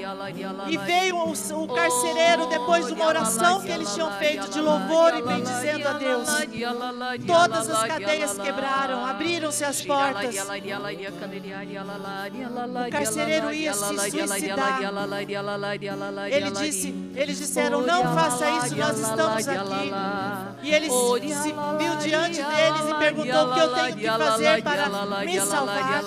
e veio o, o carcereiro depois de uma oração que eles tinham feito de louvor e bendizendo a Deus. Todas as cadeias quebraram, abriram-se as portas. O carcereiro ia se suicidar. Ele disse, eles disseram: Não faça isso, nós estamos aqui. E ele se viu diante deles e perguntou: O que eu tenho que fazer para me salvar?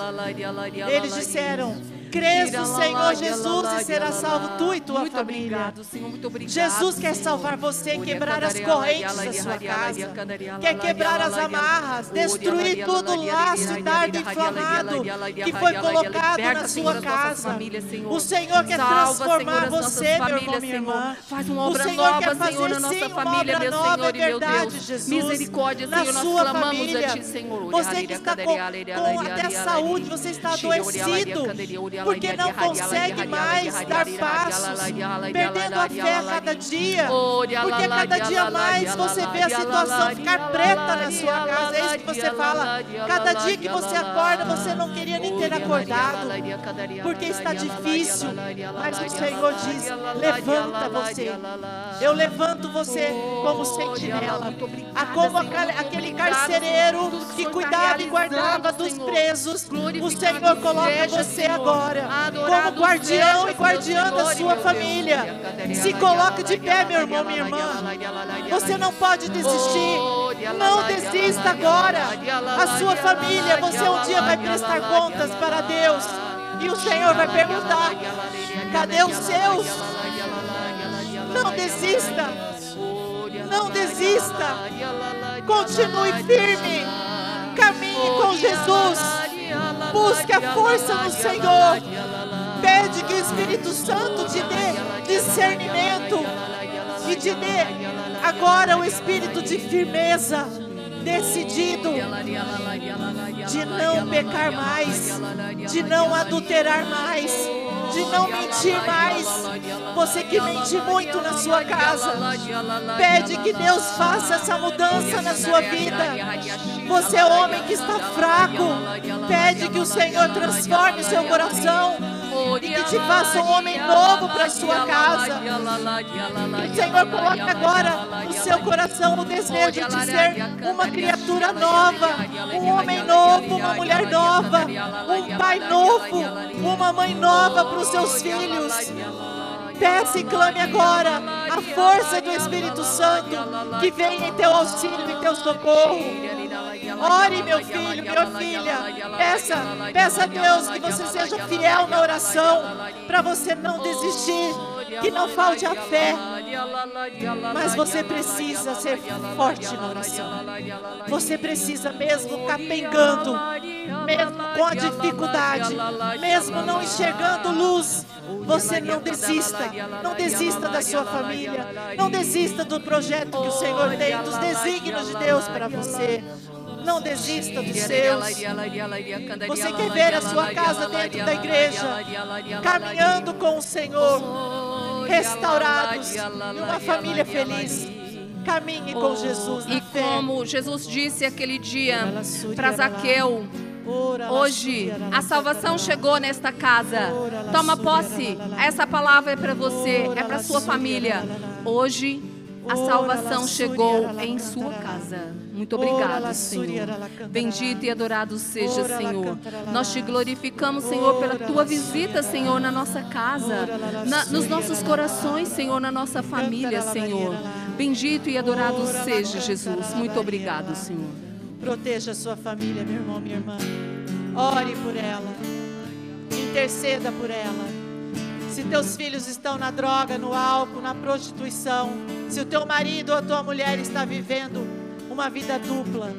Eles disseram: crês no Senhor Jesus e será salvo tu e tua muito família. Obrigado, Senhor, muito obrigado, Jesus quer Senhor. salvar você, quebrar as correntes da sua casa, quer quebrar as amarras, destruir todo o laço e dardo inflamado que foi colocado na sua casa. O Senhor quer transformar você, meu irmão, minha irmã. O Senhor quer fazer na sim nossa família, meu nova, Senhor e meu verdade, Deus. Jesus. Misericórdia, Na Senhor, nós sua clamamos família. a Ti, Senhor. Você que está com, com até saúde, você está adoecido, porque não consegue mais dar passos, perdendo a fé a cada dia, porque cada dia mais você vê a situação ficar preta na sua casa. É isso que você fala. Cada dia que você acorda, você não queria nem ter acordado, porque está difícil. Mas o Senhor diz: levanta você. Eu levanto você como sentinela, a como aquele- aquele carcereiro que cuidava e guardava dos presos. O Senhor coloca você agora como guardião e guardiã da sua família. Se coloque de pé, meu irmão, minha irmã. Você não pode desistir. Não desista agora. A sua família, você um dia vai prestar contas para Deus. E o Senhor vai perguntar: cadê os seus? Não desista. Não desista. Continue firme. Caminhe com Jesus. Busque a força no Senhor. Pede que o Espírito Santo te dê discernimento e te dê agora o espírito de firmeza, decidido de não pecar mais, de não adulterar mais, de não mentir mais. Você que mente muito na sua casa, pede que Deus faça essa mudança na sua vida. Você é homem que está fraco, pede que o Senhor transforme seu coração e que te faça um homem novo para sua casa. Que o Senhor coloque agora no seu coração o desejo de ser uma criatura nova, um homem novo, uma mulher nova, um pai novo, uma mãe nova para os seus filhos. Peça e clame agora a força do Espírito Santo que vem em teu auxílio e teu socorro. Ore, meu filho, minha filha. Peça, peça a Deus que você seja fiel na oração, para você não desistir, que não falte a fé. Mas você precisa ser forte na oração. Você precisa mesmo capengando, mesmo com a dificuldade, mesmo não enxergando luz. Você não desista, não desista da sua família, não desista do projeto que o Senhor tem, dos desígnios de Deus para você. Não desista dos seus. Você quer ver a sua casa dentro da igreja, caminhando com o Senhor, restaurados, e uma família feliz. Caminhe com Jesus na E fé. como Jesus disse aquele dia para Zaqueu, Hoje a salvação chegou nesta casa. Toma posse. Essa palavra é para você, é para sua família. Hoje a salvação chegou em sua casa. Muito obrigado, Senhor. Bendito e adorado seja, Senhor. Nós te glorificamos, Senhor, pela tua visita, Senhor, na nossa casa, na, nos nossos corações, Senhor, na nossa família, Senhor. Bendito e adorado seja, Jesus. Muito obrigado, Senhor. Proteja a sua família, meu irmão, minha irmã. Ore por ela. Interceda por ela. Se teus filhos estão na droga, no álcool, na prostituição, se o teu marido ou a tua mulher está vivendo uma vida dupla,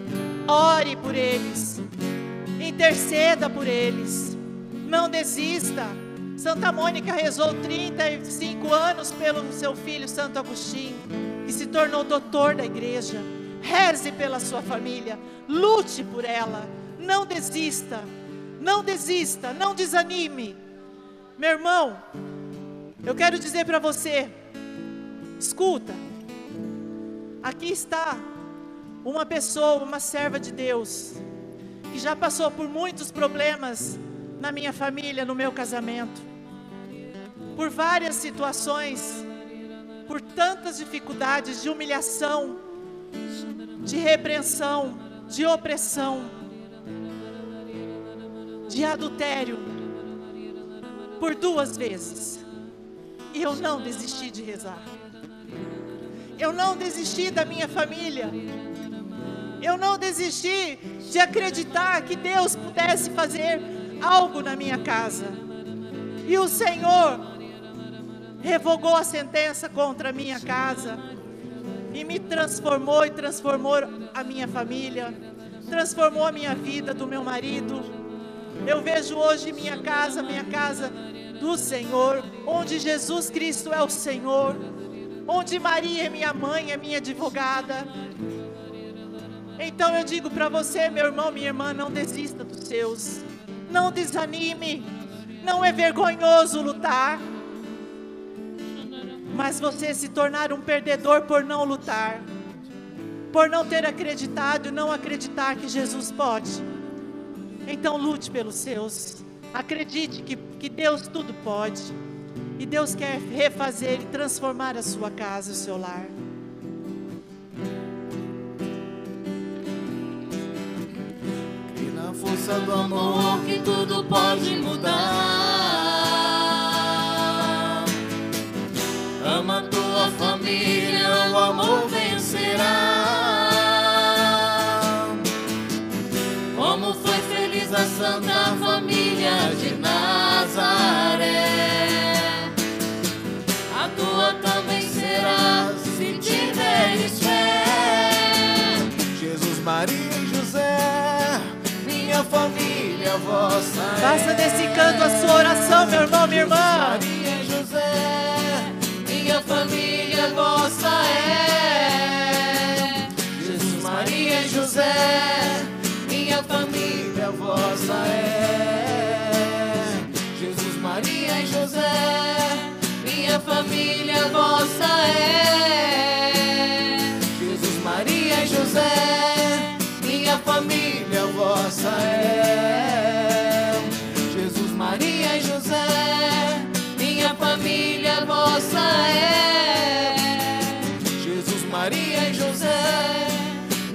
ore por eles. Interceda por eles. Não desista. Santa Mônica rezou 35 anos pelo seu filho Santo Agostinho, que se tornou doutor da igreja. Reze pela sua família, lute por ela, não desista, não desista, não desanime. Meu irmão, eu quero dizer para você, escuta, aqui está uma pessoa, uma serva de Deus, que já passou por muitos problemas na minha família, no meu casamento, por várias situações, por tantas dificuldades de humilhação, de repreensão, de opressão, de adultério por duas vezes. E eu não desisti de rezar. Eu não desisti da minha família. Eu não desisti de acreditar que Deus pudesse fazer algo na minha casa. E o Senhor revogou a sentença contra a minha casa e me transformou e transformou a minha família, transformou a minha vida do meu marido. Eu vejo hoje minha casa, minha casa do Senhor, onde Jesus Cristo é o Senhor, onde Maria é minha mãe, é minha advogada. Então eu digo para você, meu irmão, minha irmã, não desista dos seus, não desanime, não é vergonhoso lutar, mas você se tornar um perdedor por não lutar, por não ter acreditado e não acreditar que Jesus pode. Então lute pelos seus. Acredite que, que Deus tudo pode. E Deus quer refazer e transformar a sua casa, o seu lar. E na força do amor que tudo pode mudar. Faça desse canto a sua oração, meu irmão, minha irmã. Maria José, minha família, vossa é. Jesus, Maria José minha família vossa é. Jesus, Maria José, minha família vossa é. Jesus, Maria José, minha família vossa é. Família vossa é. Jesus, Maria e José,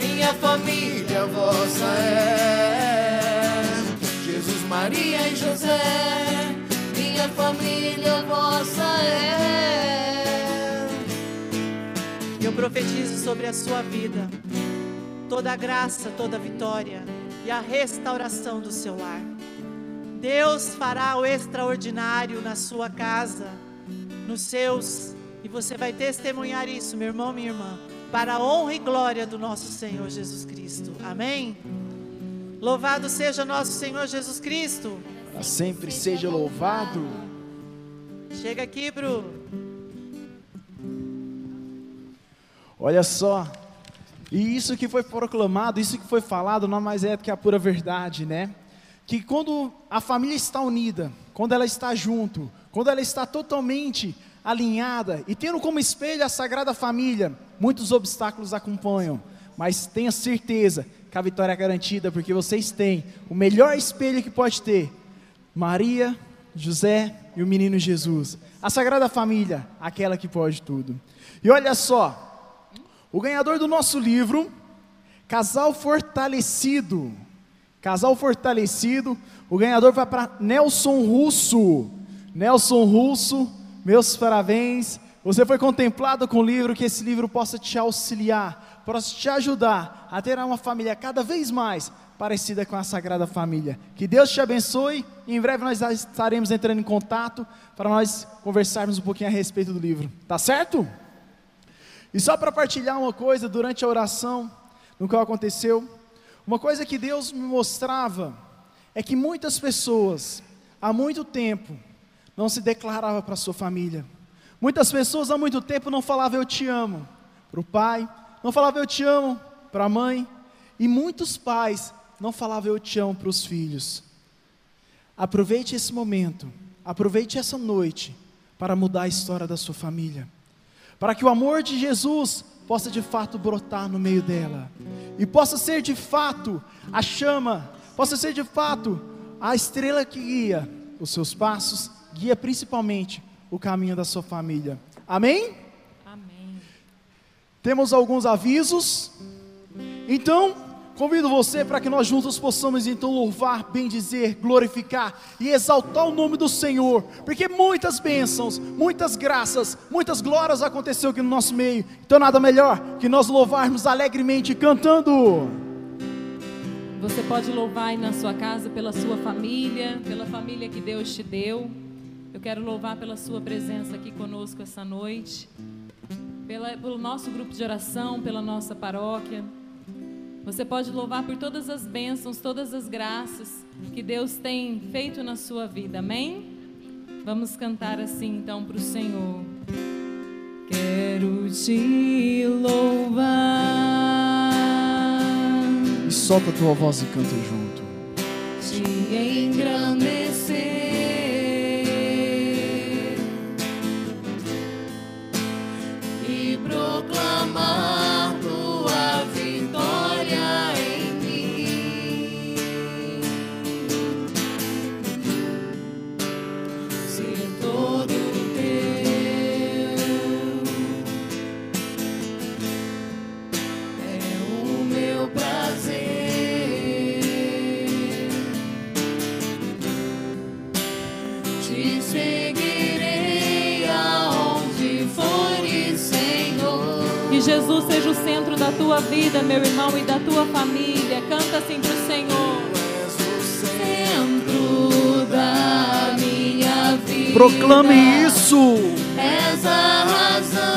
minha família vossa é. Jesus, Maria e José, minha família vossa é. Eu profetizo sobre a sua vida toda a graça, toda a vitória e a restauração do seu lar. Deus fará o extraordinário na sua casa, nos seus, e você vai testemunhar isso, meu irmão, minha irmã para a honra e glória do nosso Senhor Jesus Cristo. Amém? Louvado seja nosso Senhor Jesus Cristo. Para sempre seja louvado. Chega aqui, Bru. Olha só. E isso que foi proclamado, isso que foi falado, não mais é do que a pura verdade, né? Que quando a família está unida, quando ela está junto, quando ela está totalmente alinhada e tendo como espelho a Sagrada Família, muitos obstáculos acompanham, mas tenha certeza que a vitória é garantida, porque vocês têm o melhor espelho que pode ter: Maria, José e o menino Jesus. A Sagrada Família, aquela que pode tudo. E olha só, O ganhador do nosso livro, Casal Fortalecido. Casal Fortalecido. O ganhador vai para Nelson Russo. Nelson Russo, meus parabéns. Você foi contemplado com o livro, que esse livro possa te auxiliar, possa te ajudar a ter uma família cada vez mais parecida com a Sagrada Família. Que Deus te abençoe e em breve nós estaremos entrando em contato para nós conversarmos um pouquinho a respeito do livro. Tá certo? E só para partilhar uma coisa durante a oração, no qual aconteceu, uma coisa que Deus me mostrava é que muitas pessoas há muito tempo não se declaravam para sua família. Muitas pessoas há muito tempo não falavam eu te amo para o pai, não falavam eu te amo para a mãe, e muitos pais não falava eu te amo para os filhos. Aproveite esse momento, aproveite essa noite para mudar a história da sua família. Para que o amor de Jesus possa de fato brotar no meio dela e possa ser de fato a chama, possa ser de fato a estrela que guia os seus passos, guia principalmente o caminho da sua família. Amém? Amém. Temos alguns avisos. Então, Convido você para que nós juntos possamos então louvar, bendizer, glorificar e exaltar o nome do Senhor, porque muitas bênçãos, muitas graças, muitas glórias aconteceu aqui no nosso meio. Então nada melhor que nós louvarmos alegremente cantando. Você pode louvar aí na sua casa pela sua família, pela família que Deus te deu. Eu quero louvar pela sua presença aqui conosco essa noite, pela, pelo nosso grupo de oração, pela nossa paróquia. Você pode louvar por todas as bênçãos, todas as graças que Deus tem feito na sua vida. Amém? Vamos cantar assim então para o Senhor. Quero te louvar. E solta a tua voz e canta junto. Te engrandecer. E proclamar. Da tua vida, meu irmão, e da tua família. Canta assim pro Senhor. Centro da minha vida. Proclame isso. És a razão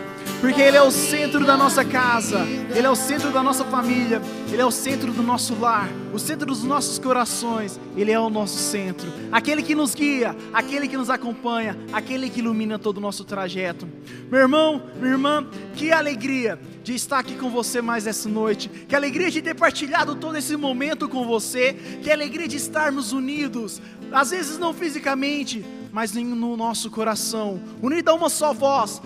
porque Ele é o centro da nossa casa, Ele é o centro da nossa família, Ele é o centro do nosso lar, o centro dos nossos corações, Ele é o nosso centro, aquele que nos guia, aquele que nos acompanha, aquele que ilumina todo o nosso trajeto. Meu irmão, minha irmã, que alegria de estar aqui com você mais essa noite, que alegria de ter partilhado todo esse momento com você, que alegria de estarmos unidos, às vezes não fisicamente, mas no nosso coração, unido a uma só voz,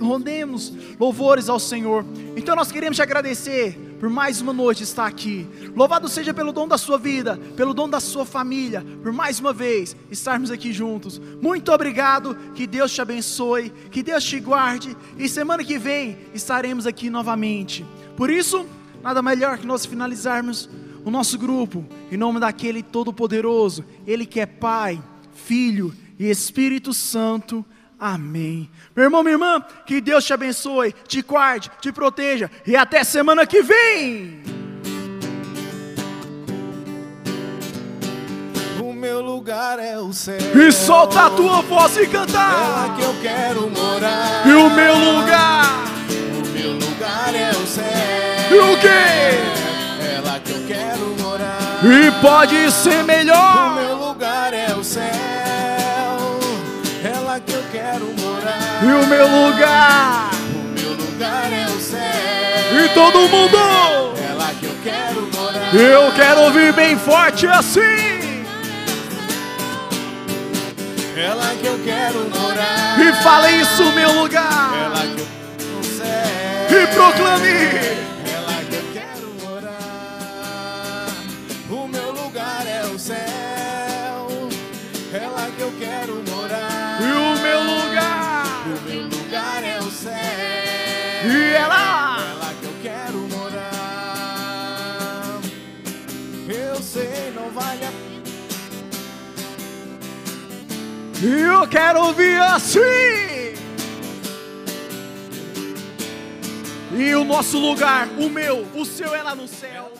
rendemos louvores ao Senhor. Então nós queremos te agradecer por mais uma noite estar aqui. Louvado seja pelo dom da sua vida, pelo dom da sua família, por mais uma vez estarmos aqui juntos. Muito obrigado, que Deus te abençoe, que Deus te guarde e semana que vem estaremos aqui novamente. Por isso, nada melhor que nós finalizarmos o nosso grupo em nome daquele todo-poderoso, ele que é Pai, Filho e Espírito Santo. Amém. Meu irmão, minha irmã, que Deus te abençoe, te guarde, te proteja e até semana que vem. O meu lugar é o céu. E solta a tua voz e É cantar. lá que eu quero morar. E o meu lugar. O meu lugar é o céu. E o quê? É lá que eu quero morar. E pode ser O melhor. meu lugar E o meu lugar. O meu lugar é o céu. E todo mundo. É lá que eu quero morar. Eu quero ouvir bem forte assim. É lá que eu quero morar. E fala isso, meu É lugar. lá que eu no céu. E proclame. E lá. É lá que eu quero morar. Eu sei, não vale a pena. E eu quero ouvir assim. E o nosso lugar, o meu, o seu é lá no céu.